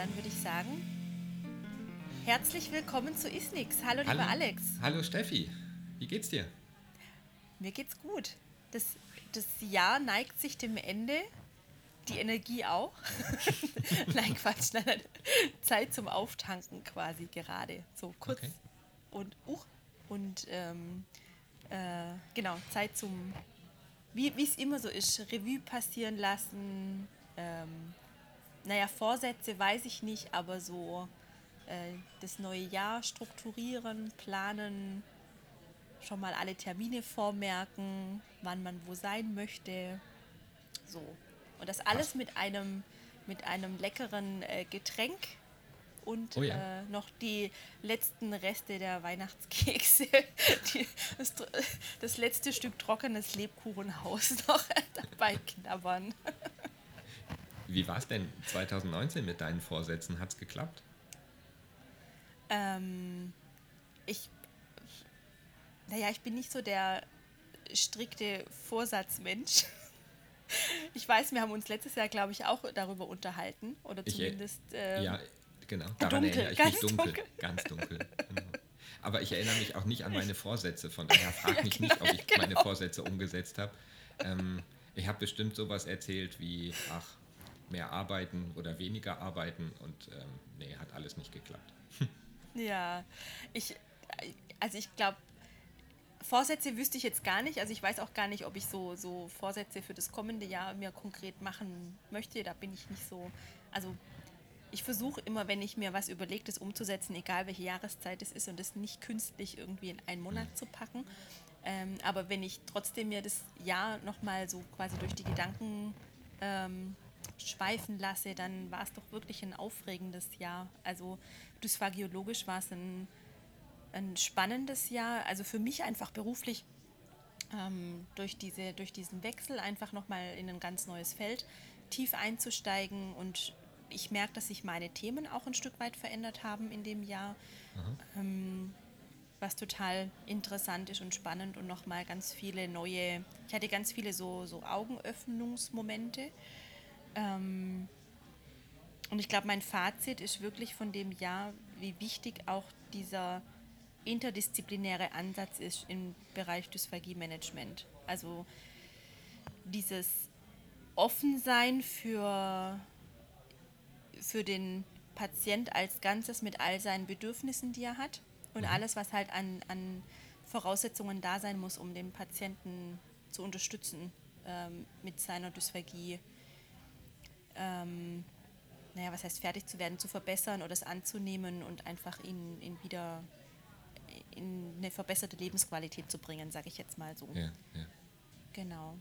dann würde ich sagen, herzlich willkommen zu Isnix. Hallo, Hallo. lieber Alex. Hallo Steffi, wie geht's dir? Mir geht's gut. Das, das Jahr neigt sich dem Ende. Die Energie auch. nein, Quatsch. Nein, nein. Zeit zum Auftanken quasi gerade. So kurz Okay. und uch. Und ähm, äh, genau, Zeit zum, wie es immer so ist, Revue passieren lassen. Ähm, naja, Vorsätze weiß ich nicht, aber so äh, das neue Jahr strukturieren, planen, schon mal alle Termine vormerken, wann man wo sein möchte. So. Und das alles mit einem, mit einem leckeren äh, Getränk und Oh ja. äh, noch die letzten Reste der Weihnachtskekse, die, das, das letzte Stück trockenes Lebkuchenhaus noch dabei knabbern. Wie war's denn 2019 mit deinen Vorsätzen? Hat's geklappt? Ähm, ich, naja, ich bin nicht so der strikte Vorsatzmensch. Ich weiß, wir haben uns letztes Jahr, glaube ich, auch darüber unterhalten. Oder Ich, äh, zumindest. ähm, ja, genau. Daran dunkel, erinnere ich ganz mich dunkel. dunkel. Ganz dunkel. Genau. Aber ich erinnere mich auch nicht an meine Vorsätze, von daher frag Ja, mich genau, nicht, ob ich meine genau. Vorsätze umgesetzt habe. Ähm, ich habe bestimmt sowas erzählt wie, ach, mehr arbeiten oder weniger arbeiten und ähm, nee, hat alles nicht geklappt. Ja, ich, also ich glaube, Vorsätze wüsste ich jetzt gar nicht. Also ich weiß auch gar nicht, ob ich so, so Vorsätze für das kommende Jahr mir konkret machen möchte. Da bin ich nicht so. Also ich versuche immer, wenn ich mir was überlege, das umzusetzen, egal welche Jahreszeit es ist und das nicht künstlich irgendwie in einen Monat zu packen. Ähm, aber wenn ich trotzdem mir das Jahr nochmal so quasi durch die Gedanken ähm, schweifen lasse, dann war es doch wirklich ein aufregendes Jahr. Also dysphagiologisch war es ein, ein spannendes Jahr. Also für mich einfach beruflich ähm, durch, diese, durch diesen Wechsel einfach nochmal in ein ganz neues Feld tief einzusteigen. Und ich merke, dass sich meine Themen auch ein Stück weit verändert haben in dem Jahr. Ähm, was total interessant ist und spannend und nochmal ganz viele neue, ich hatte ganz viele so, so Augenöffnungsmomente. Ähm, und ich glaube, mein Fazit ist wirklich von dem Jahr, wie wichtig auch dieser interdisziplinäre Ansatz ist im Bereich Dysphagie-Management. Also dieses Offensein für, für den Patient als Ganzes mit all seinen Bedürfnissen, die er hat und alles, was halt an, an Voraussetzungen da sein muss, um den Patienten zu unterstützen ähm, mit seiner Dysphagie. Ähm, naja, was heißt fertig zu werden, zu verbessern oder es anzunehmen und einfach ihn, ihn wieder in eine verbesserte Lebensqualität zu bringen, sage ich jetzt mal so. Ja, ja. Genau.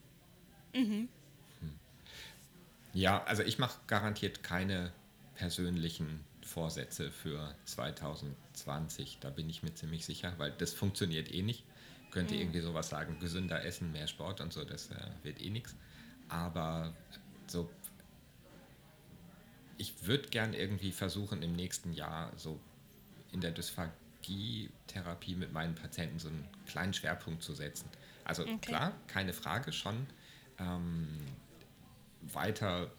Ja, also ich mache garantiert keine persönlichen Vorsätze für 2020. Da bin ich mir ziemlich sicher, weil das funktioniert eh nicht. Könnte irgendwie sowas sagen, gesünder essen, mehr Sport und so, das äh, wird eh nichts. Aber so, ich würde gern irgendwie versuchen, im nächsten Jahr so in der Dysphagie-Therapie mit meinen Patienten so einen kleinen Schwerpunkt zu setzen. Also Okay. klar, keine Frage schon. Ähm, weiter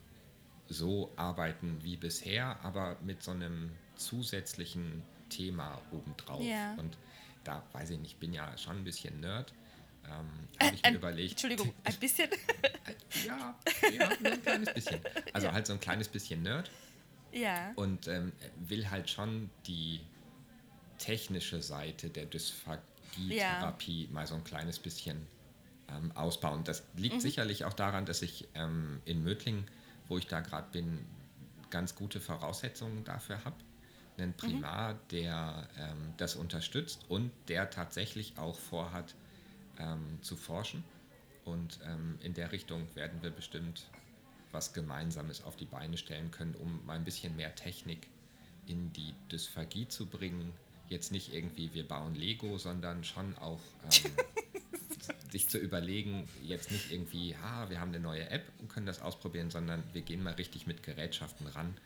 so arbeiten wie bisher, aber mit so einem zusätzlichen Thema obendrauf. Ja. Und da weiß ich nicht, bin ja schon ein bisschen Nerd. Ähm, Habe ich mir überlegt. Entschuldigung, ein bisschen. Ja, ja, ein kleines bisschen. Also halt so ein kleines bisschen Nerd ja. und ähm, will halt schon die technische Seite der Dysphagie-Therapie mal so ein kleines bisschen ähm, ausbauen. Das liegt sicherlich auch daran, dass ich ähm, in Mödling, wo ich da gerade bin, ganz gute Voraussetzungen dafür habe. Einen Primar, der ähm, das unterstützt und der tatsächlich auch vorhat ähm, zu forschen. Und ähm, in der Richtung werden wir bestimmt was Gemeinsames auf die Beine stellen können, um mal ein bisschen mehr Technik in die Dysphagie zu bringen. Jetzt nicht irgendwie, wir bauen Lego, sondern schon auch ähm, sich zu überlegen, jetzt nicht irgendwie, ha, wir haben eine neue App und können das ausprobieren, sondern wir gehen mal richtig mit Gerätschaften ran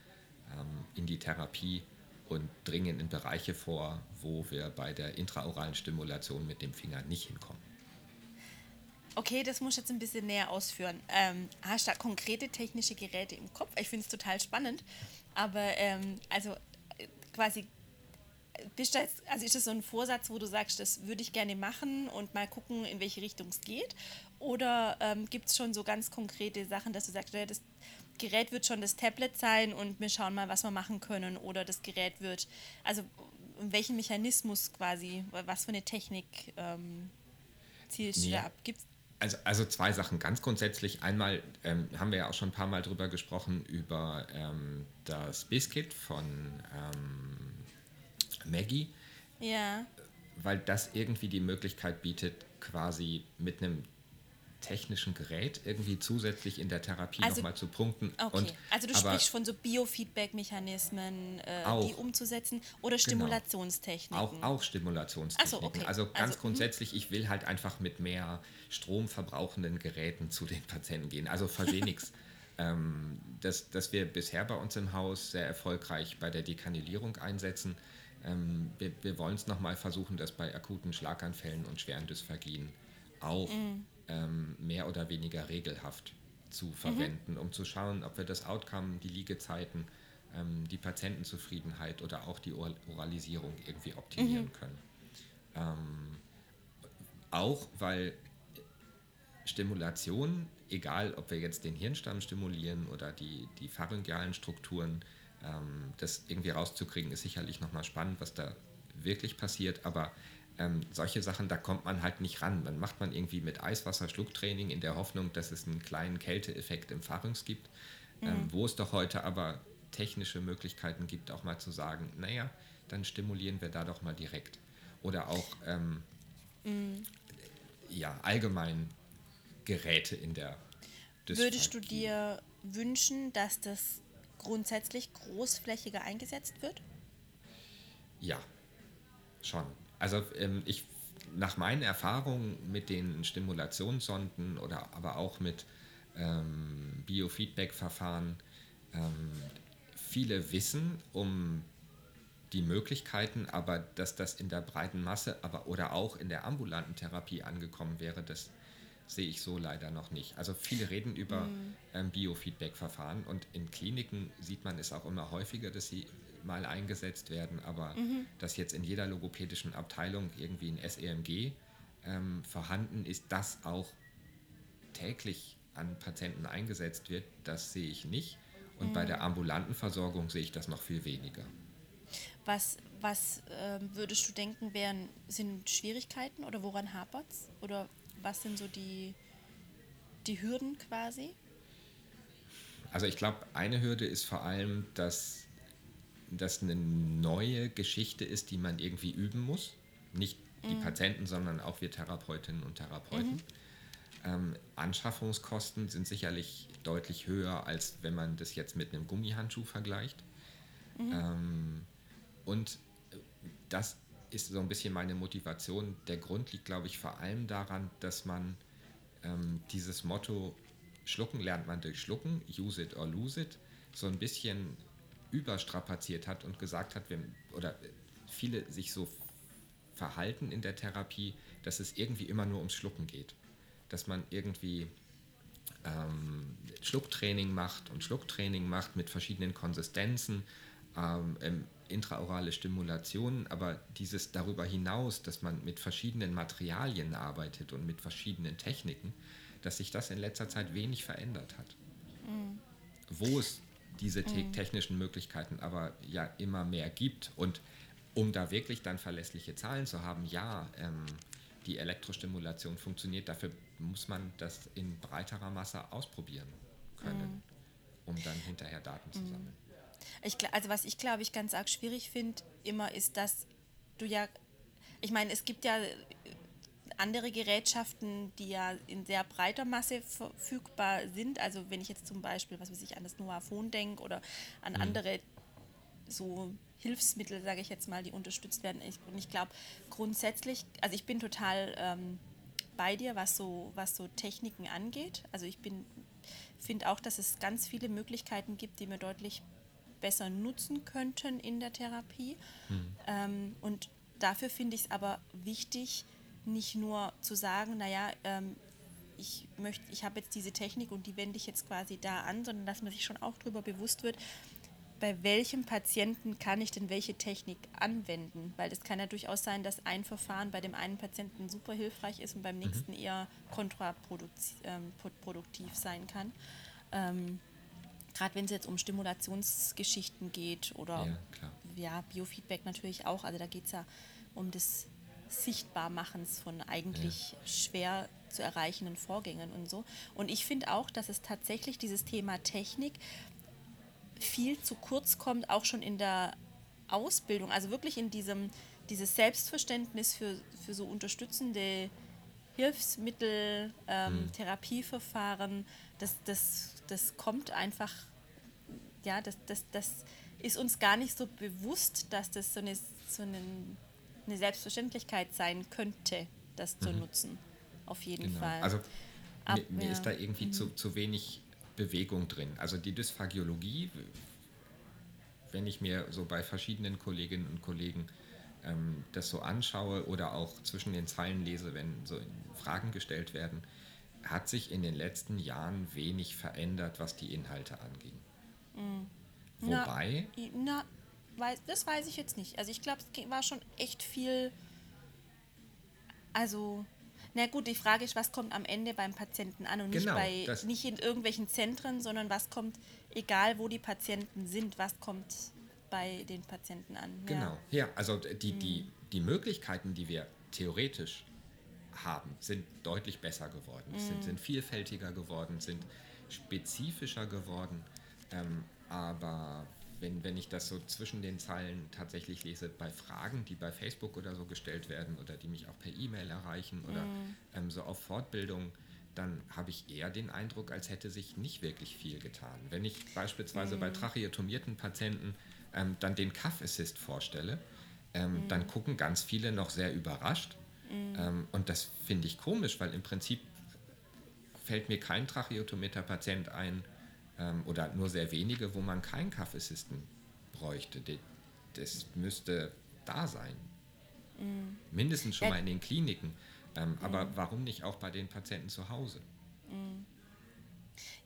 ähm, in die Therapie und dringen in Bereiche vor, wo wir bei der intraoralen Stimulation mit dem Finger nicht hinkommen. Okay, das muss ich jetzt ein bisschen näher ausführen. Ähm, hast du da konkrete technische Geräte im Kopf? Ich finde es total spannend. Aber ähm, also äh, quasi bist jetzt, also ist das so ein Vorsatz, wo du sagst, das würde ich gerne machen und mal gucken, in welche Richtung es geht? Oder ähm, gibt es schon so ganz konkrete Sachen, dass du sagst, ja, das Gerät wird schon das Tablet sein und wir schauen mal, was wir machen können? Oder das Gerät wird, also welchen Mechanismus quasi, was für eine Technik ähm, zielst du da ab? Gibt's also, also zwei Sachen. Ganz grundsätzlich, einmal ähm, haben wir ja auch schon ein paar Mal drüber gesprochen, über ähm, das Biscuit von ähm, Maggie. Ja. Weil das irgendwie die Möglichkeit bietet, quasi mit einem technischen Gerät irgendwie zusätzlich in der Therapie also, nochmal zu punkten. Okay, und, also du sprichst von so Biofeedback-Mechanismen, äh, die umzusetzen oder genau. Stimulationstechniken? Genau. Auch, auch Stimulationstechniken. So, okay. Also ganz also, grundsätzlich, mh. ich will halt einfach mit mehr stromverbrauchenden Geräten zu den Patienten gehen. Also Versenix. ähm, dass, dass wir bisher bei uns im Haus sehr erfolgreich bei der Dekanulierung einsetzen, ähm, wir, wir wollen es nochmal versuchen, das bei akuten Schlaganfällen und schweren Dysphagien auch mm. Ähm, mehr oder weniger regelhaft zu mhm. verwenden, mhm. um zu schauen, ob wir das Outcome, die Liegezeiten, ähm, die Patientenzufriedenheit oder auch die Oralisierung irgendwie optimieren mhm. können. Ähm, auch weil Stimulation, egal ob wir jetzt den Hirnstamm stimulieren oder die, die pharyngealen Strukturen, ähm, das irgendwie rauszukriegen, ist sicherlich nochmal spannend, was da wirklich passiert, aber ähm, solche Sachen, da kommt man halt nicht ran. Dann macht man irgendwie mit Eiswasser Schlucktraining in der Hoffnung, dass es einen kleinen Kälteeffekt im Pharynx gibt, mhm. ähm, wo es doch heute aber technische Möglichkeiten gibt, auch mal zu sagen, naja, dann stimulieren wir da doch mal direkt. Oder auch ähm, mhm. ja, allgemein Geräte in der Dysphagie. Würdest du dir wünschen, dass das grundsätzlich großflächiger eingesetzt wird? Ja, schon. Also ähm, ich nach meinen Erfahrungen mit den Stimulationssonden oder aber auch mit ähm, Biofeedback-Verfahren, ähm, viele wissen um die Möglichkeiten, aber dass das in der breiten Masse aber oder auch in der ambulanten Therapie angekommen wäre, das sehe ich so leider noch nicht. Also viele reden über mhm. ähm, Biofeedback-Verfahren und in Kliniken sieht man es auch immer häufiger, dass sie mal eingesetzt werden, aber mhm. dass jetzt in jeder logopädischen Abteilung irgendwie ein SEMG ähm, vorhanden ist, das auch täglich an Patienten eingesetzt wird, das sehe ich nicht. Und mhm. bei der ambulanten Versorgung sehe ich das noch viel weniger. Was, was äh, würdest du denken, wären, sind Schwierigkeiten oder woran hapert es? Oder was sind so die, die Hürden quasi? Also ich glaube, eine Hürde ist vor allem, dass das eine neue Geschichte ist, die man irgendwie üben muss. Nicht die mhm. Patienten, sondern auch wir Therapeutinnen und Therapeuten. Mhm. Ähm, Anschaffungskosten sind sicherlich deutlich höher, als wenn man das jetzt mit einem Gummihandschuh vergleicht. Mhm. Ähm, und das ist so ein bisschen meine Motivation. Der Grund liegt, glaube ich, vor allem daran, dass man ähm, dieses Motto Schlucken lernt man durch Schlucken, use it or lose it, so ein bisschen überstrapaziert hat und gesagt hat, wenn, oder viele sich so verhalten in der Therapie, dass es irgendwie immer nur ums Schlucken geht. Dass man irgendwie ähm, Schlucktraining macht und Schlucktraining macht mit verschiedenen Konsistenzen, ähm, intraorale Stimulation, aber dieses darüber hinaus, dass man mit verschiedenen Materialien arbeitet und mit verschiedenen Techniken, dass sich das in letzter Zeit wenig verändert hat. Mhm. Wo es diese mhm. technischen Möglichkeiten aber ja immer mehr gibt und um da wirklich dann verlässliche Zahlen zu haben, ja, ähm, die Elektrostimulation funktioniert, dafür muss man das in breiterer Masse ausprobieren können, mhm. um dann hinterher Daten zu mhm. sammeln. Ich, also was ich glaube ich ganz arg schwierig finde immer ist, dass du ja, ich meine, es gibt ja andere Gerätschaften, die ja in sehr breiter Masse verfügbar sind. Also wenn ich jetzt zum Beispiel, was weiß ich, an das Noaphone denke oder an mhm. andere so Hilfsmittel, sage ich jetzt mal, die unterstützt werden. Ich, und ich glaube grundsätzlich, also ich bin total ähm, bei dir, was so, was so Techniken angeht. Also ich bin finde auch, dass es ganz viele Möglichkeiten gibt, die mir deutlich besser nutzen könnten in der Therapie. Mhm. Ähm, und dafür finde ich es aber wichtig, nicht nur zu sagen, naja, ähm, ich möchte, ich habe jetzt diese Technik und die wende ich jetzt quasi da an, sondern dass man sich schon auch darüber bewusst wird, bei welchem Patienten kann ich denn welche Technik anwenden? Weil es kann ja durchaus sein, dass ein Verfahren bei dem einen Patienten super hilfreich ist und beim mhm. nächsten mhm. eher kontraproduktiv ähm, sein kann. Ähm, Gerade wenn es jetzt um Stimulationsgeschichten geht oder ja, ja Biofeedback natürlich auch. Also da geht es ja um das Sichtbarmachens von eigentlich ja. schwer zu erreichenden Vorgängen und so. Und ich finde auch, dass es tatsächlich dieses Thema Technik viel zu kurz kommt, auch schon in der Ausbildung, also wirklich in diesem dieses Selbstverständnis für, für so unterstützende Hilfsmittel, ähm, mhm. Therapieverfahren, das, das, das kommt einfach, ja, das, das, das ist uns gar nicht so bewusst, dass das so eine, so eine, eine Selbstverständlichkeit sein könnte, das zu mhm. nutzen. Auf jeden genau. Fall. Also Ab, mir, mir ja. ist da irgendwie mhm. zu, zu wenig Bewegung drin. Also die Dysphagiologie, wenn ich mir so bei verschiedenen Kolleginnen und Kollegen ähm, das so anschaue oder auch zwischen den Zeilen lese, wenn so Fragen gestellt werden, hat sich in den letzten Jahren wenig verändert, was die Inhalte anging. Mhm. Wobei. Na, na, das weiß ich jetzt nicht. Also ich glaube, es war schon echt viel. Also na gut, die Frage ist, was kommt am Ende beim Patienten an und genau, nicht, bei, nicht in irgendwelchen Zentren, sondern was kommt, egal wo die Patienten sind, was kommt bei den Patienten an. Genau, ja, also die, die, hm. die Möglichkeiten, die wir theoretisch haben, sind deutlich besser geworden, mhm. sind, sind vielfältiger geworden, sind spezifischer geworden. Ähm, aber wenn, wenn ich das so zwischen den Zeilen tatsächlich lese, bei Fragen, die bei Facebook oder so gestellt werden oder die mich auch per E-Mail erreichen oder mhm. ähm, so auf Fortbildung, dann habe ich eher den Eindruck, als hätte sich nicht wirklich viel getan. Wenn ich beispielsweise mhm. bei tracheotomierten Patienten ähm, dann den Cuff Assist vorstelle, ähm, mhm. dann gucken ganz viele noch sehr überrascht. Mhm. Ähm, und das finde ich komisch, weil im Prinzip fällt mir kein tracheotomierter Patient ein, oder nur sehr wenige, wo man keinen Kaffeesisten bräuchte. Das müsste da sein. Mhm. Mindestens schon mal in den Kliniken. Ähm, mhm. Aber warum nicht auch bei den Patienten zu Hause? Mhm.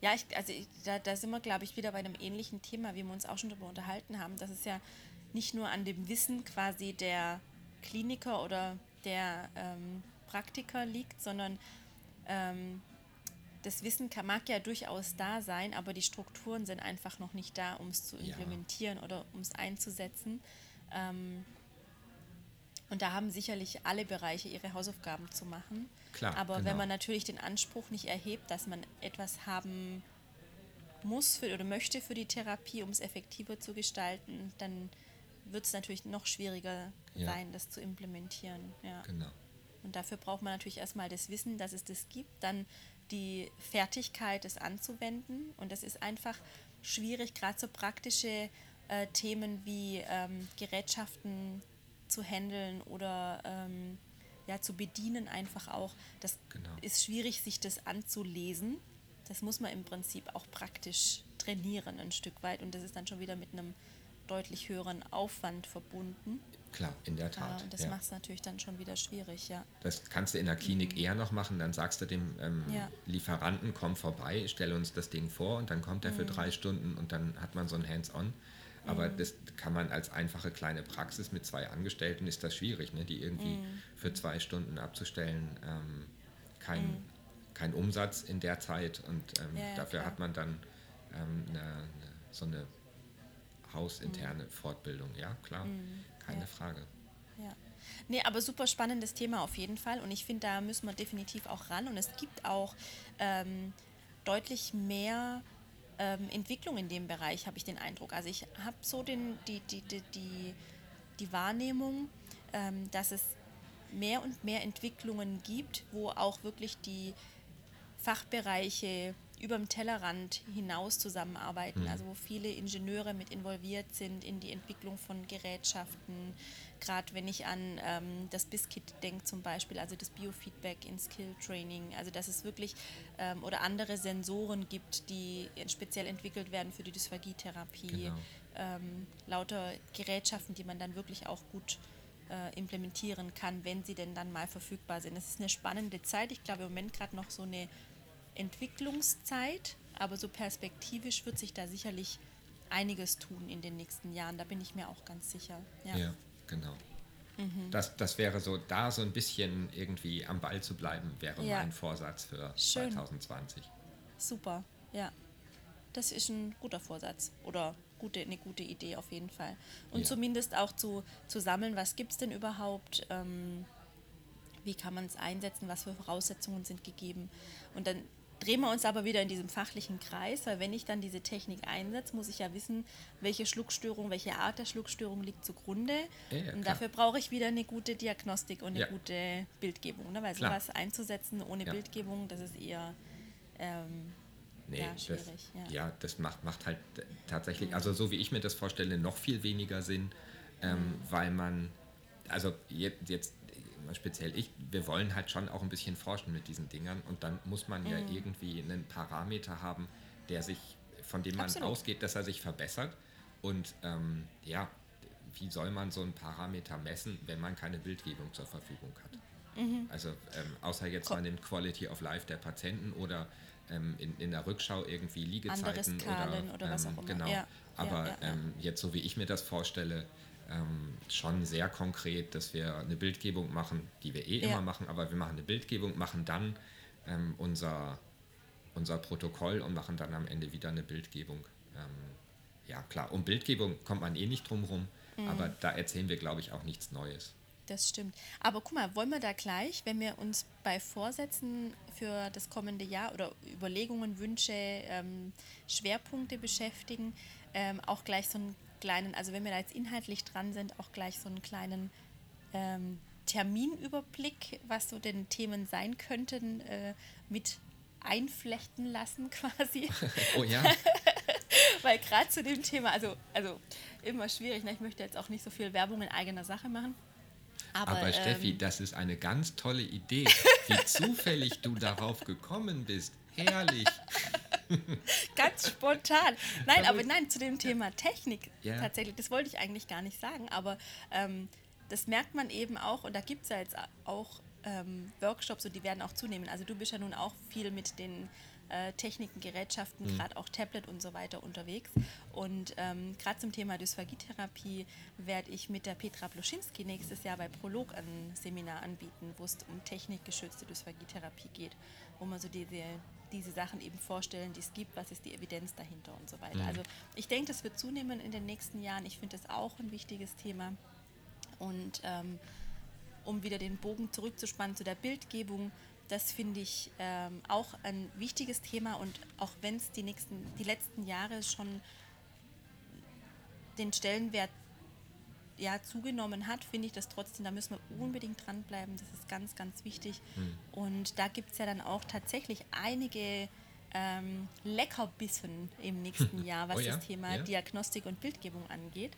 Ja, ich, also ich, da, da sind wir, glaube ich, wieder bei einem ähnlichen Thema, wie wir uns auch schon darüber unterhalten haben. dass es ja nicht nur an dem Wissen quasi der Kliniker oder der ähm, Praktiker liegt, sondern ähm, das Wissen kann, mag ja durchaus da sein, aber die Strukturen sind einfach noch nicht da, um es zu implementieren ja. oder um es einzusetzen. Ähm, und da haben sicherlich alle Bereiche ihre Hausaufgaben zu machen. Klar, aber genau. wenn man natürlich den Anspruch nicht erhebt, dass man etwas haben muss für, oder möchte für die Therapie, um es effektiver zu gestalten, dann wird es natürlich noch schwieriger ja. sein, das zu implementieren. Ja. Genau. Und dafür braucht man natürlich erstmal das Wissen, dass es das gibt, dann die Fertigkeit, es anzuwenden. Und das ist einfach schwierig, gerade so praktische äh, Themen wie ähm, Gerätschaften zu handeln oder ähm, ja, zu bedienen einfach auch. Das genau. ist schwierig, sich das anzulesen. Das muss man im Prinzip auch praktisch trainieren ein Stück weit und das ist dann schon wieder mit einem deutlich höheren Aufwand verbunden. Klar, in der Tat. Äh, das ja. macht es natürlich dann schon wieder schwierig, ja. Das kannst du in der Klinik mhm. eher noch machen. Dann sagst du dem ähm, ja. Lieferanten, komm vorbei, stell uns das Ding vor und dann kommt er mhm. für drei Stunden und dann hat man so ein Hands-on. Aber mhm. das kann man als einfache kleine Praxis mit zwei Angestellten ist das schwierig, ne? die irgendwie mhm. für zwei Stunden abzustellen. Ähm, kein, mhm. kein Umsatz in der Zeit und ähm, ja, dafür klar. hat man dann ähm, eine, eine, so eine hausinterne mhm. Fortbildung. Ja, klar. Keine ja. Frage. Ja. Nee, aber super spannendes Thema auf jeden Fall. Und ich finde, da müssen wir definitiv auch ran. Und es gibt auch ähm, deutlich mehr ähm, Entwicklung in dem Bereich, habe ich den Eindruck. Also ich habe so den, die, die, die, die, die Wahrnehmung, ähm, dass es mehr und mehr Entwicklungen gibt, wo auch wirklich die Fachbereiche über dem Tellerrand hinaus zusammenarbeiten, mhm. also wo viele Ingenieure mit involviert sind in die Entwicklung von Gerätschaften. Gerade wenn ich an ähm, das BISKIT denke zum Beispiel, also das Biofeedback in Skill Training, also dass es wirklich ähm, oder andere Sensoren gibt, die speziell entwickelt werden für die Dysphagietherapie. Genau. Ähm, lauter Gerätschaften, die man dann wirklich auch gut äh, implementieren kann, wenn sie denn dann mal verfügbar sind. Es ist eine spannende Zeit. Ich glaube im Moment gerade noch so eine Entwicklungszeit, aber so perspektivisch wird sich da sicherlich einiges tun in den nächsten Jahren. Da bin ich mir auch ganz sicher. Ja, ja genau. Mhm. Das, das wäre so, da so ein bisschen irgendwie am Ball zu bleiben, wäre ja. mein Vorsatz für Schön. 2020. Super, ja. Das ist ein guter Vorsatz oder gute, eine gute Idee auf jeden Fall. Und ja. zumindest auch zu, zu sammeln, was gibt es denn überhaupt, ähm, wie kann man es einsetzen, was für Voraussetzungen sind gegeben. Und dann drehen wir uns aber wieder in diesem fachlichen Kreis, weil wenn ich dann diese Technik einsetze, muss ich ja wissen, welche Schluckstörung, welche Art der Schluckstörung liegt zugrunde. Ja, ja, und dafür brauche ich wieder eine gute Diagnostik und eine ja. gute Bildgebung. Ne? Weil klar. sowas einzusetzen ohne Bildgebung, das ist eher ähm, nee, schwierig. Das, ja. das macht, macht halt tatsächlich, also so wie ich mir das vorstelle, noch viel weniger Sinn, ähm, mhm. weil man, also jetzt, jetzt speziell ich, wir wollen halt schon auch ein bisschen forschen mit diesen Dingern und dann muss man mhm. ja irgendwie einen Parameter haben, der sich, von dem man Absolut. ausgeht, dass er sich verbessert. Und ähm, ja, wie soll man so einen Parameter messen, wenn man keine Bildgebung zur Verfügung hat? Mhm. Also ähm, außer jetzt mal den Quality of Life der Patienten oder ähm, in, in der Rückschau irgendwie Liegezeiten oder, oder was ähm, auch immer. Genau. Ja, Aber ja, ja, ähm, jetzt so wie ich mir das vorstelle, ähm, schon sehr konkret, dass wir eine Bildgebung machen, die wir eh ja. immer machen, aber wir machen eine Bildgebung, machen dann ähm, unser, unser Protokoll und machen dann am Ende wieder eine Bildgebung. Ähm, ja, klar, um Bildgebung kommt man eh nicht drum rum, mhm. aber da erzählen wir, glaube ich, auch nichts Neues. Das stimmt. Aber guck mal, wollen wir da gleich, wenn wir uns bei Vorsätzen für das kommende Jahr oder Überlegungen, Wünsche, ähm, Schwerpunkte beschäftigen, ähm, auch gleich so ein kleinen, also wenn wir da jetzt inhaltlich dran sind, auch gleich so einen kleinen ähm, Terminüberblick, was so denn Themen sein könnten, äh, mit einflechten lassen quasi. oh ja. Weil gerade zu dem Thema, also, also immer schwierig, ne? ich möchte jetzt auch nicht so viel Werbung in eigener Sache machen. Aber, Aber Steffi, ähm, das ist eine ganz tolle Idee, wie zufällig du darauf gekommen bist. Herrlich. Ganz spontan. Nein, aber nein, zu dem Thema Technik ja. tatsächlich, das wollte ich eigentlich gar nicht sagen, aber ähm, das merkt man eben auch und da gibt es ja jetzt auch ähm, Workshops und die werden auch zunehmen. Also du bist ja nun auch viel mit den äh, Techniken, Gerätschaften, mhm. gerade auch Tablet und so weiter unterwegs. Und ähm, gerade zum Thema Dysphagietherapie werde ich mit der Petra Bloschinski nächstes Jahr bei Prolog ein Seminar anbieten, wo es um technikgeschützte Dysphagietherapie geht, wo man so diese diese Sachen eben vorstellen, die es gibt, was ist die Evidenz dahinter und so weiter. Mhm. Also ich denke, das wird zunehmen in den nächsten Jahren. Ich finde das auch ein wichtiges Thema. Und ähm, um wieder den Bogen zurückzuspannen zu der Bildgebung, das finde ich ähm, auch ein wichtiges Thema und auch wenn es die nächsten, die letzten Jahre schon den Stellenwert ja, zugenommen hat, finde ich das trotzdem, da müssen wir unbedingt dranbleiben. Das ist ganz, ganz wichtig. Mhm. Und da gibt es ja dann auch tatsächlich einige ähm, Leckerbissen im nächsten Jahr, was oh ja? das Thema ja? Diagnostik und Bildgebung angeht.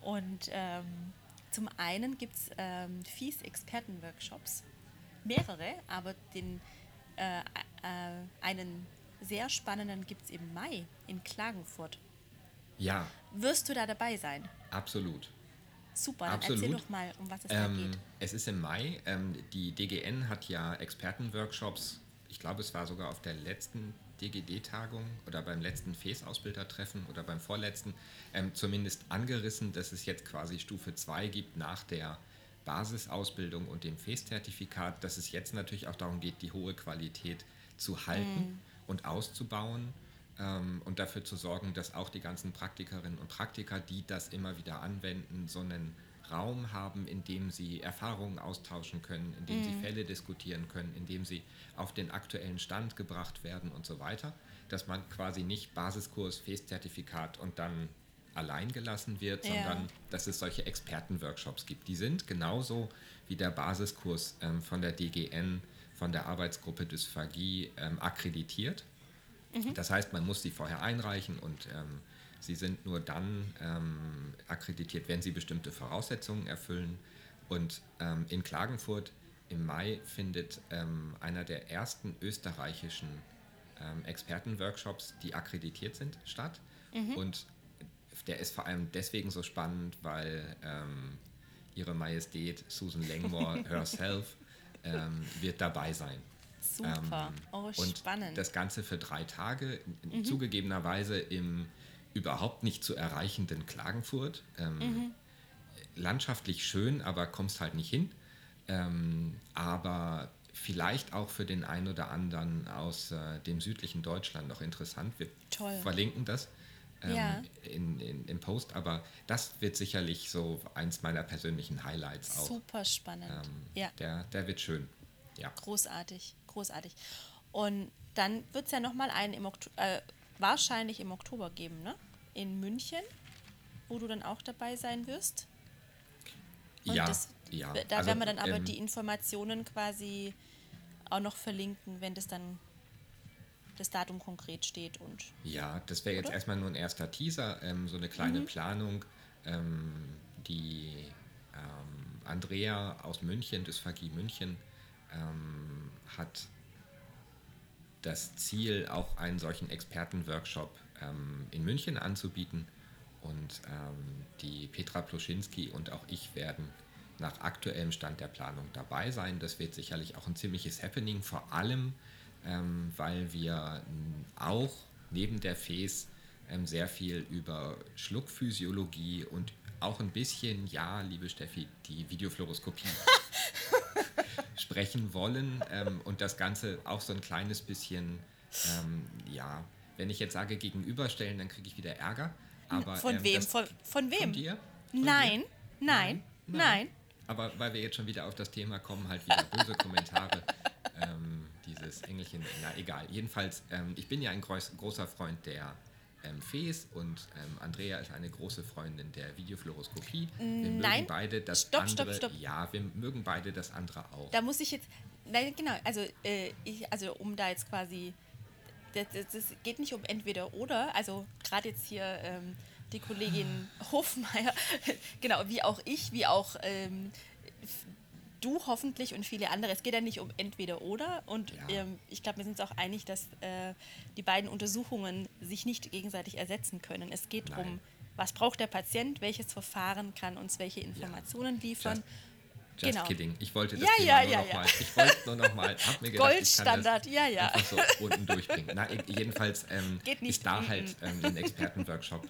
Und ähm, zum einen gibt es ähm, FIES-Experten-Workshops, mehrere, aber den äh, äh, einen sehr spannenden gibt es im Mai in Klagenfurt. Ja. Wirst du da dabei sein? Absolut. Super, dann Absolut. erzähl doch mal, um was es ähm, da geht. Es ist im Mai. Ähm, die DGN hat ja Expertenworkshops. Ich glaube, es war sogar auf der letzten DGD-Tagung oder beim letzten FES-Ausbildertreffen oder beim vorletzten ähm, zumindest angerissen, dass es jetzt quasi Stufe 2 gibt nach der Basisausbildung und dem FES-Zertifikat, dass es jetzt natürlich auch darum geht, die hohe Qualität zu halten mm. und auszubauen ähm, und dafür zu sorgen, dass auch die ganzen Praktikerinnen und Praktiker, die das immer wieder anwenden, so einen Raum haben, in dem sie Erfahrungen austauschen können, in dem mhm. sie Fälle diskutieren können, in dem sie auf den aktuellen Stand gebracht werden und so weiter. Dass man quasi nicht Basiskurs, Festzertifikat und dann allein gelassen wird, ja. sondern dass es solche Expertenworkshops gibt. Die sind genauso wie der Basiskurs ähm, von der DGN, von der Arbeitsgruppe Dysphagie ähm, akkreditiert. Mhm. Das heißt, man muss sie vorher einreichen und ähm, sie sind nur dann ähm, akkreditiert, wenn sie bestimmte Voraussetzungen erfüllen. Und ähm, in Klagenfurt im Mai findet ähm, einer der ersten österreichischen Expertenworkshops, die akkreditiert sind, statt. Mhm. Und der ist vor allem deswegen so spannend, weil ähm, ihre Majestät Susan Langmore herself wird dabei sein. Super. Ähm, oh, und spannend. Das Ganze für drei Tage, mhm. zugegebenerweise im, überhaupt nicht zu erreichenden Klagenfurt. Ähm, mhm. Landschaftlich schön, aber kommst halt nicht hin. Ähm, aber vielleicht auch für den einen oder anderen aus äh, dem südlichen Deutschland noch interessant. Wir Toll. verlinken das ähm, ja. in, in, im Post, aber das wird sicherlich so eins meiner persönlichen Highlights auch. Super spannend. Ähm, ja. Der, der wird schön. Ja. Großartig, großartig. Und dann wird es ja nochmal einen im Oktober, äh, wahrscheinlich im Oktober geben, ne? In München, wo du dann auch dabei sein wirst. Und ja, das, ja. Da also, werden wir dann aber ähm, die Informationen quasi auch noch verlinken, wenn das dann das Datum konkret steht. Und, ja, das wäre jetzt erstmal nur ein erster Teaser, ähm, so eine kleine mhm. Planung, ähm, die ähm, Andrea aus München, Dysphagie München, ähm, hat das Ziel, auch einen solchen Expertenworkshop ähm, in München anzubieten. Und ähm, die Petra Pluschinski und auch ich werden nach aktuellem Stand der Planung dabei sein. Das wird sicherlich auch ein ziemliches Happening, vor allem ähm, weil wir auch neben der FES ähm, sehr viel über Schluckphysiologie und auch ein bisschen, ja, liebe Steffi, die Videofluoroskopie sprechen wollen ähm, und das Ganze auch so ein kleines bisschen, ähm, ja, wenn ich jetzt sage gegenüberstellen, dann kriege ich wieder Ärger. Aber, von ähm, wem? Von, von, wem? Von dir? Von nein, dir? nein, nein, nein, Aber weil wir jetzt schon wieder auf das Thema kommen, halt wieder böse Kommentare. Ähm, dieses Engelchen, na egal. Jedenfalls, ähm, ich bin ja ein groß, großer Freund der ähm, Fes und ähm, Andrea ist eine große Freundin der Videofluoroskopie. Wir nein. mögen beide das stopp, andere. Stopp, stopp. Ja, wir mögen beide das andere auch. Da muss ich jetzt, nein, genau, also, äh, ich, also um da jetzt quasi, das, das, geht nicht um entweder oder, also gerade jetzt hier ähm, die Kollegin Hofmeier, genau, wie auch ich, wie auch ähm, du hoffentlich und viele andere. Es geht ja nicht um entweder oder. Und ja. ähm, ich glaube, wir sind uns auch einig, dass äh, die beiden Untersuchungen sich nicht gegenseitig ersetzen können. Es geht darum, was braucht der Patient, welches Verfahren kann uns welche Informationen ja. liefern. Just Just genau. kidding. Ich wollte das ja, Thema ja, nur ja, noch mal. Ich wollte nur noch mal. Hab mir gedacht, Goldstandard, ich kann das ja, ja. Einfach so unten durchbringen. Na, jedenfalls ähm, ist da halt ähm, ein Expertenworkshop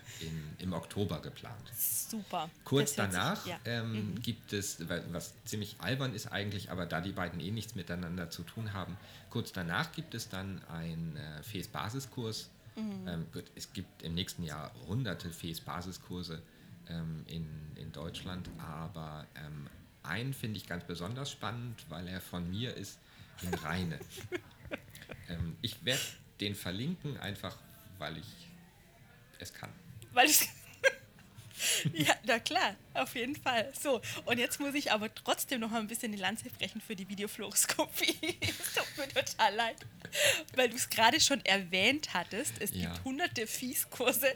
im Oktober geplant. Super. Kurz danach sich, ähm, mhm. gibt es, was ziemlich albern ist eigentlich, aber da die beiden eh nichts miteinander zu tun haben, kurz danach gibt es dann einen äh, FES-Basiskurs. Mhm. Ähm, es gibt im nächsten Jahr hunderte FES-Basiskurse ähm, in, in Deutschland, aber ähm, einen finde ich ganz besonders spannend, weil er von mir ist in Rheine. ähm, ich werde den verlinken, einfach weil ich es kann. Weil ich ja, na klar, auf jeden Fall. So, und jetzt muss ich aber trotzdem noch mal ein bisschen die Lanze brechen für die Videofluoroskopie. Es tut mir total leid, weil du es gerade schon erwähnt hattest. Es ja. gibt hunderte Fieskurse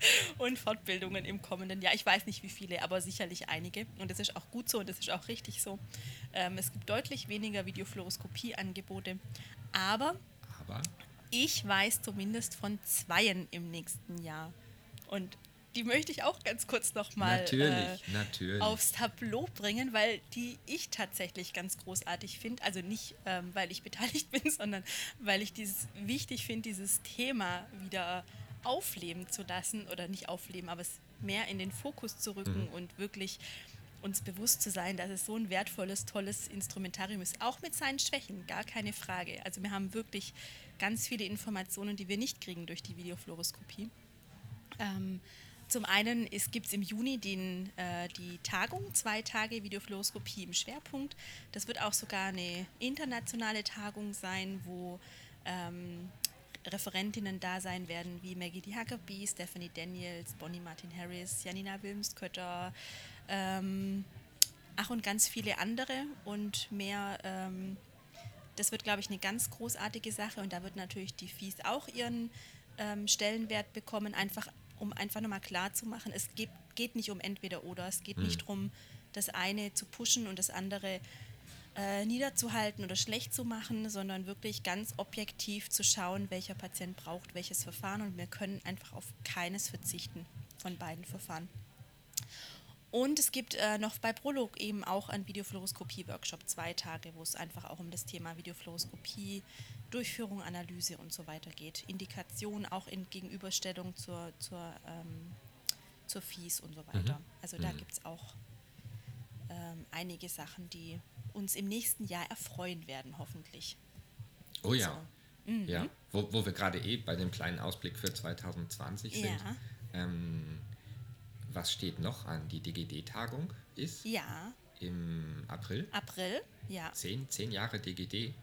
und Fortbildungen im kommenden Jahr. Ich weiß nicht wie viele, aber sicherlich einige. Und das ist auch gut so und das ist auch richtig so. Ähm, es gibt deutlich weniger Videofluoroskopie-Angebote. Aber, aber ich weiß zumindest von zweien im nächsten Jahr. Und die möchte ich auch ganz kurz nochmal äh, aufs Tableau bringen, weil die ich tatsächlich ganz großartig finde. Also nicht, ähm, weil ich beteiligt bin, sondern weil ich dieses wichtig finde, dieses Thema wieder aufleben zu lassen oder nicht aufleben, aber es mehr in den Fokus zu rücken mhm. und wirklich uns bewusst zu sein, dass es so ein wertvolles, tolles Instrumentarium ist, auch mit seinen Schwächen, gar keine Frage. Also wir haben wirklich ganz viele Informationen, die wir nicht kriegen durch die Videofluoroskopie. Ähm, zum einen gibt es im Juni den, äh, die Tagung, zwei Tage Videofluoroskopie im Schwerpunkt. Das wird auch sogar eine internationale Tagung sein, wo ähm, Referentinnen da sein werden, wie Maggie D. Huckabee, Stephanie Daniels, Bonnie Martin Harris, Janina Wilmskötter, ähm, ach und ganz viele andere und mehr. Ähm, das wird, glaube ich, eine ganz großartige Sache und da wird natürlich die FIS auch ihren ähm, Stellenwert bekommen, einfach um einfach nochmal klar zu machen, es geht, geht nicht um entweder oder, es geht mhm. nicht darum, das eine zu pushen und das andere äh, niederzuhalten oder schlecht zu machen, sondern wirklich ganz objektiv zu schauen, welcher Patient braucht welches Verfahren und wir können einfach auf keines verzichten von beiden Verfahren. Und es gibt äh, noch bei Prolog eben auch einen Videofluoroskopie-Workshop, zwei Tage, wo es einfach auch um das Thema Videofluoroskopie, Durchführung, Analyse und so weiter geht. Indikation auch in Gegenüberstellung zur, zur, ähm, zur FIES und so weiter. Mhm. Also da mhm. gibt es auch ähm, einige Sachen, die uns im nächsten Jahr erfreuen werden, hoffentlich. Oh ja. So. Mhm. Ja, wo, wo wir gerade eh bei dem kleinen Ausblick für 2020 sind. Ja. Ähm, was steht noch an? Die DGD-Tagung ist ja. im April. April, ja. Zehn, zehn Jahre DGD ähm,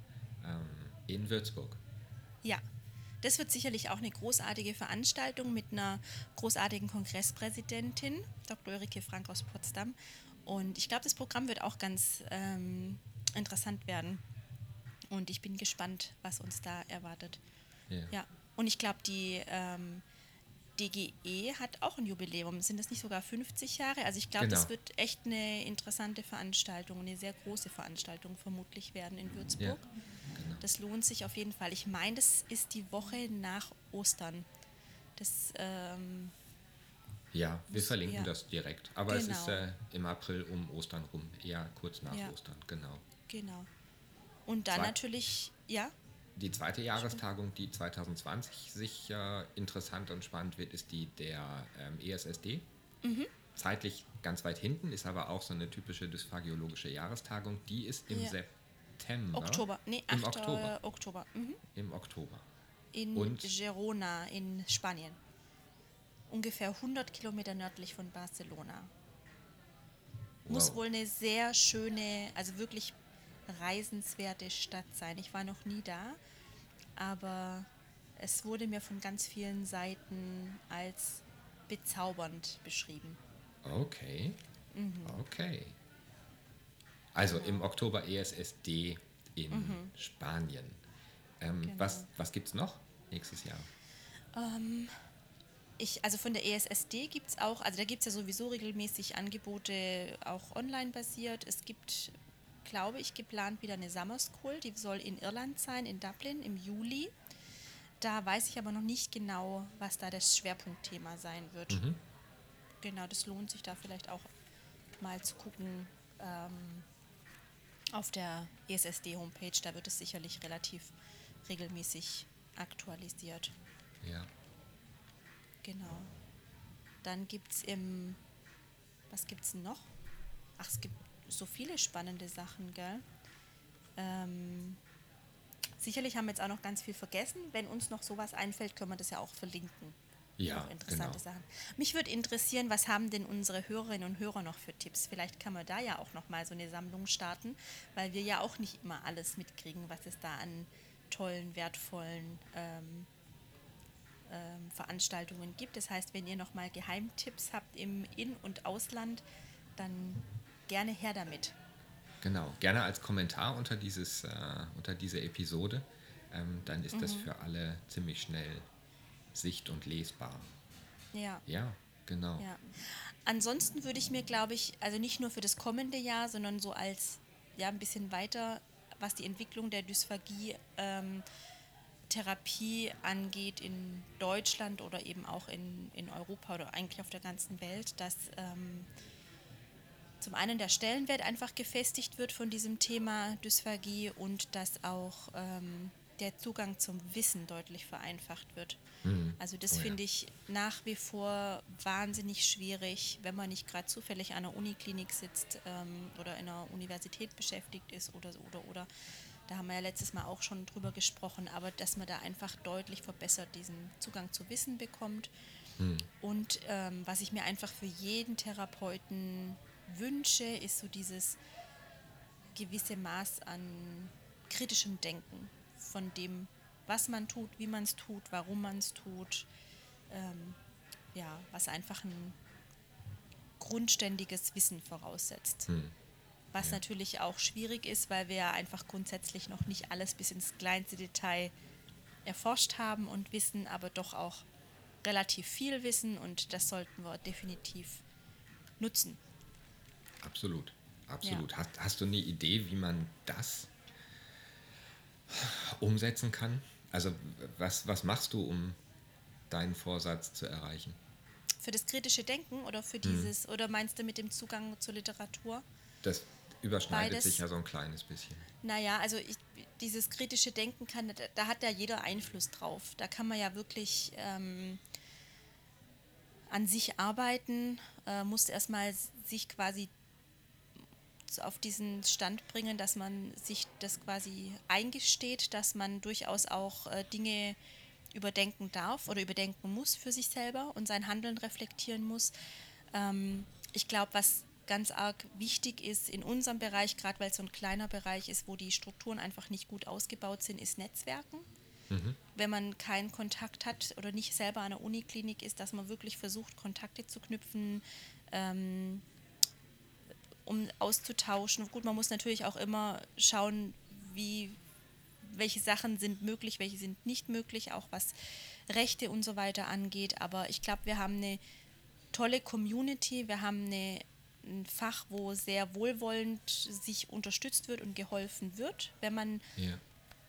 in Würzburg. Ja, das wird sicherlich auch eine großartige Veranstaltung mit einer großartigen Kongresspräsidentin, Dr. Ulrike Frank aus Potsdam. Und ich glaube, das Programm wird auch ganz ähm, interessant werden. Und ich bin gespannt, was uns da erwartet. Ja. ja. Und ich glaube, die ähm, DGE hat auch ein Jubiläum. Sind das nicht sogar 50 Jahre? Also ich glaube, genau. das wird echt eine interessante Veranstaltung, eine sehr große Veranstaltung vermutlich werden in Würzburg. Ja, genau. Das lohnt sich auf jeden Fall. Ich meine, das ist die Woche nach Ostern. Das, ähm, ja, wir verlinken ja. das direkt. Aber genau. es ist äh, im April um Ostern rum, eher kurz nach ja. Ostern, genau. Genau. Und dann Zwei natürlich, ja? Die zweite Jahrestagung, die 2020 sich äh, interessant und spannend wird, ist die der ähm, ESSD. Mhm. Zeitlich ganz weit hinten, ist aber auch so eine typische dysphagiologische Jahrestagung. Die ist im ja. September. Oktober, nee, 8. Im Oktober. Oktober. Mhm. Im Oktober. In und Girona in Spanien. Ungefähr 100 Kilometer nördlich von Barcelona. Wow. Muss wohl eine sehr schöne, also wirklich reisenswerte Stadt sein. Ich war noch nie da, aber es wurde mir von ganz vielen Seiten als bezaubernd beschrieben. Okay. Mhm. Okay. Also im Oktober ESSD in mhm. Spanien. Ähm, genau. Was, was gibt es noch nächstes Jahr? Ähm, ich, also von der ESSD gibt es auch, also da gibt es ja sowieso regelmäßig Angebote, auch online basiert. Es gibt glaube ich, geplant wieder eine Summer School. Die soll in Irland sein, in Dublin im Juli. Da weiß ich aber noch nicht genau, was da das Schwerpunktthema sein wird. Mhm. Genau, das lohnt sich da vielleicht auch mal zu gucken ähm, auf der ESSD-Homepage. Da wird es sicherlich relativ regelmäßig aktualisiert. Ja. Genau. Dann gibt es im, was gibt es noch? Ach, es gibt so viele spannende Sachen, gell? Ähm, sicherlich haben wir jetzt auch noch ganz viel vergessen. Wenn uns noch sowas einfällt, können wir das ja auch verlinken. Ja, noch interessante genau. Sachen. Mich würde interessieren, was haben denn unsere Hörerinnen und Hörer noch für Tipps? Vielleicht kann man da ja auch noch mal so eine Sammlung starten, weil wir ja auch nicht immer alles mitkriegen, was es da an tollen, wertvollen ähm, ähm, Veranstaltungen gibt. Das heißt, wenn ihr noch mal Geheimtipps habt im In- und Ausland, dann gerne her damit. Genau, gerne als Kommentar unter, dieses, äh, unter diese Episode. Ähm, dann ist mhm. das für alle ziemlich schnell sicht- und lesbar. Ja. Ja, genau. Ja. Ansonsten würde ich mir, glaube ich, also nicht nur für das kommende Jahr, sondern so als ja ein bisschen weiter, was die Entwicklung der Dysphagie ähm, Therapie angeht in Deutschland oder eben auch in, in Europa oder eigentlich auf der ganzen Welt, dass ähm, zum einen der Stellenwert einfach gefestigt wird von diesem Thema Dysphagie und dass auch ähm, der Zugang zum Wissen deutlich vereinfacht wird. Mhm. Also das oh ja. finde ich nach wie vor wahnsinnig schwierig, wenn man nicht gerade zufällig an einer Uniklinik sitzt ähm, oder in einer Universität beschäftigt ist oder oder oder. Da haben wir ja letztes Mal auch schon drüber gesprochen, aber dass man da einfach deutlich verbessert diesen Zugang zu Wissen bekommt. Mhm. Und ähm, was ich mir einfach für jeden Therapeuten wünsche, ist so dieses gewisse Maß an kritischem Denken von dem, was man tut, wie man es tut, warum man es tut. Ähm, ja, was einfach ein grundständiges Wissen voraussetzt. Hm. Was natürlich auch schwierig ist, weil wir ja einfach grundsätzlich noch nicht alles bis ins kleinste Detail erforscht haben und wissen, aber doch auch relativ viel wissen und das sollten wir definitiv nutzen. Absolut, absolut. Ja. Hast, hast du eine Idee, wie man das umsetzen kann? Also was, was machst du, um deinen Vorsatz zu erreichen? Für das kritische Denken oder für hm. dieses, hm. oder meinst du mit dem Zugang zur Literatur? Das überschneidet Beides. sich ja so ein kleines bisschen. Naja, also ich, dieses kritische Denken kann, da hat ja jeder Einfluss drauf. Da kann man ja wirklich ähm, an sich arbeiten, äh, muss erstmal sich quasi auf diesen Stand bringen, dass man sich das quasi eingesteht, dass man durchaus auch äh, Dinge überdenken darf oder überdenken muss für sich selber und sein Handeln reflektieren muss. Ähm, ich glaube, was ganz arg wichtig ist in unserem Bereich, gerade weil es so ein kleiner Bereich ist, wo die Strukturen einfach nicht gut ausgebaut sind, ist Netzwerken. Mhm. Wenn man keinen Kontakt hat oder nicht selber an der Uniklinik ist, dass man wirklich versucht, Kontakte zu knüpfen, ähm, um auszutauschen. Gut, man muss natürlich auch immer schauen, wie, welche Sachen sind möglich, welche sind nicht möglich, auch was Rechte und so weiter angeht. Aber ich glaube, wir haben eine tolle Community, wir haben eine, ein Fach, wo sehr wohlwollend sich unterstützt wird und geholfen wird, wenn man ja.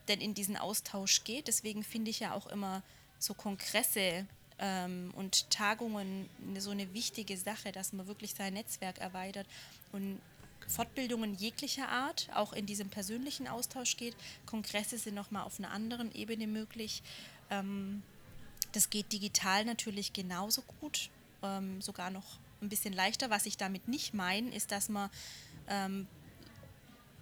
denn in diesen Austausch geht. Deswegen finde ich ja auch immer so Kongresse ähm, und Tagungen so eine wichtige Sache, dass man wirklich sein Netzwerk erweitert und Fortbildungen jeglicher Art, auch in diesem persönlichen Austausch geht. Kongresse sind nochmal auf einer anderen Ebene möglich. Ähm, das geht digital natürlich genauso gut, ähm, sogar noch ein bisschen leichter. Was ich damit nicht meine, ist, dass man ähm,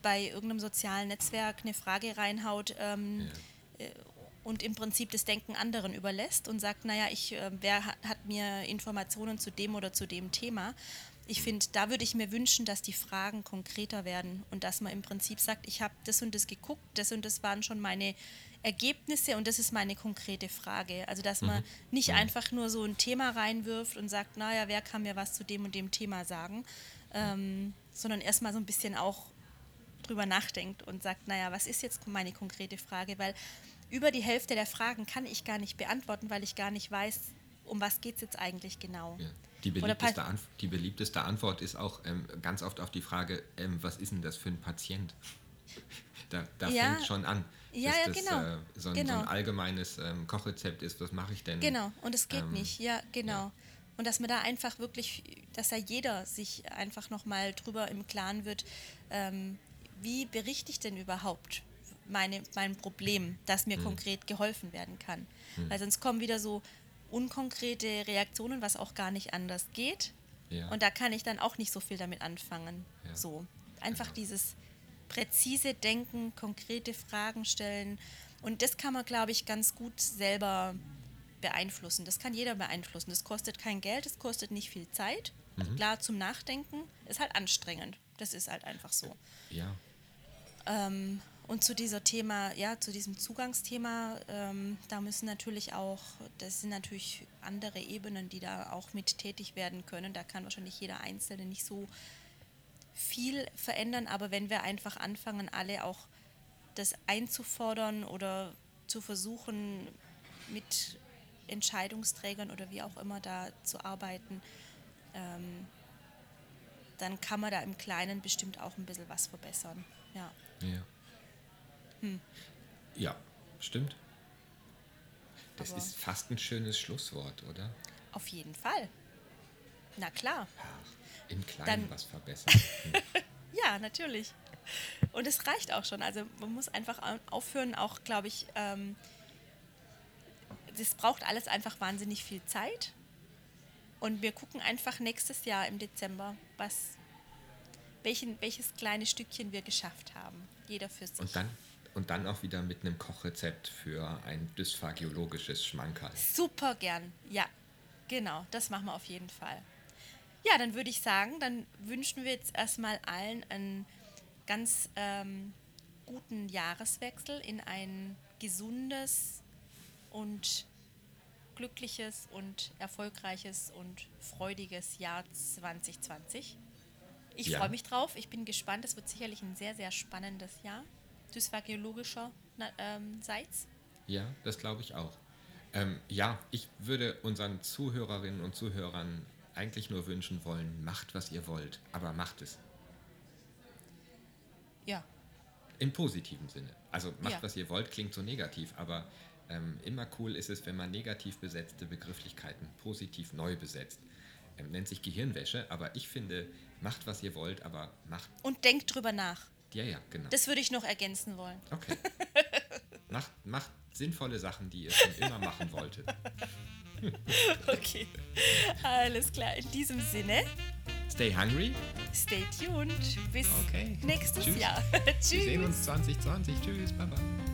bei irgendeinem sozialen Netzwerk eine Frage reinhaut ähm, ja. Äh, und im Prinzip das Denken anderen überlässt und sagt, naja, ich, äh, wer hat, hat mir Informationen zu dem oder zu dem Thema? Ich finde, da würde ich mir wünschen, dass die Fragen konkreter werden und dass man im Prinzip sagt, ich habe das und das geguckt, das und das waren schon meine Ergebnisse und das ist meine konkrete Frage. Also dass man mhm. nicht mhm. einfach nur so ein Thema reinwirft und sagt, naja, wer kann mir was zu dem und dem Thema sagen, ähm, sondern erstmal so ein bisschen auch drüber nachdenkt und sagt, naja, was ist jetzt meine konkrete Frage? Weil über die Hälfte der Fragen kann ich gar nicht beantworten, weil ich gar nicht weiß, um was geht es jetzt eigentlich genau. Ja. Die, beliebteste die, beliebteste Antwort ist auch ähm, ganz oft auf die Frage, ähm, was ist denn das für ein Patient? da, da ja. fängt schon an. Ja, ja, das genau. Äh, so, ein, genau. so, ein, allgemeines ähm, Kochrezept ist, was mache ich denn? Genau, und es geht ähm, nicht, ja, genau. Ja. Und dass man da einfach wirklich, dass da jeder sich einfach nochmal drüber im Klaren wird, ähm, wie berichte ich denn überhaupt meine, mein Problem, dass mir hm. konkret geholfen werden kann. Hm. Weil sonst kommen wieder so unkonkrete Reaktionen, was auch gar nicht anders geht. Ja. Und da kann ich dann auch nicht so viel damit anfangen. So. Einfach genau. dieses präzise Denken, konkrete Fragen stellen. Und das kann man, glaube ich, ganz gut selber beeinflussen. Das kann jeder beeinflussen. Das kostet kein Geld, es kostet nicht viel Zeit. Mhm. Klar, zum Nachdenken ist halt anstrengend. Das ist halt einfach so. Ja. Ähm, und zu dieser Thema, ja, zu diesem Zugangsthema, ähm, da müssen natürlich auch, das sind natürlich andere Ebenen, die da auch mit tätig werden können. Da kann wahrscheinlich jeder Einzelne nicht so viel verändern, aber wenn wir einfach anfangen, alle auch das einzufordern oder zu versuchen, mit Entscheidungsträgern oder wie auch immer da zu arbeiten, ähm, dann kann man da im Kleinen bestimmt auch ein bisschen was verbessern. Ja. ja. Hm. Ja, stimmt. Das Aber ist fast ein schönes Schlusswort, oder? Auf jeden Fall. Na klar. Ach, Im Kleinen Dann, was verbessern. ja, natürlich. Und es reicht auch schon. Also man muss einfach aufhören, auch glaube ich, ähm, das braucht alles einfach wahnsinnig viel Zeit. Und wir gucken einfach nächstes Jahr im Dezember, was, welchen, welches kleine Stückchen wir geschafft haben. Jeder für sich. Und dann und dann auch wieder mit einem Kochrezept für ein dysphagiologisches Schmankerl. Super gern, ja. Genau, das machen wir auf jeden Fall. Ja, dann würde ich sagen, dann wünschen wir jetzt erstmal allen einen ganz ähm, guten Jahreswechsel in ein gesundes und glückliches und erfolgreiches und freudiges Jahr 2020. Ich ja. freue mich drauf. Ich bin gespannt. Es wird sicherlich ein sehr, sehr spannendes Jahr dysphagiologischer ähm, Seits? Ja, das glaube ich auch. Ähm, ja, ich würde unseren Zuhörerinnen und Zuhörern eigentlich nur wünschen wollen, macht, was ihr wollt, aber macht es. Ja. Im positiven Sinne. Also macht, ja. was ihr wollt, klingt so negativ, aber Ähm, immer cool ist es, wenn man negativ besetzte Begrifflichkeiten positiv neu besetzt. Ähm, nennt sich Gehirnwäsche, aber ich finde, macht was ihr wollt, aber macht. Und denkt drüber nach. Ja, ja, genau. Das würde ich noch ergänzen wollen. Okay. macht, macht sinnvolle Sachen, die ihr schon immer machen wolltet. okay. Alles klar. In diesem Sinne. Stay hungry. Stay tuned. Bis okay. nächstes Tschüss. Jahr. Tschüss. Wir sehen uns 2020. Tschüss. Bye bye.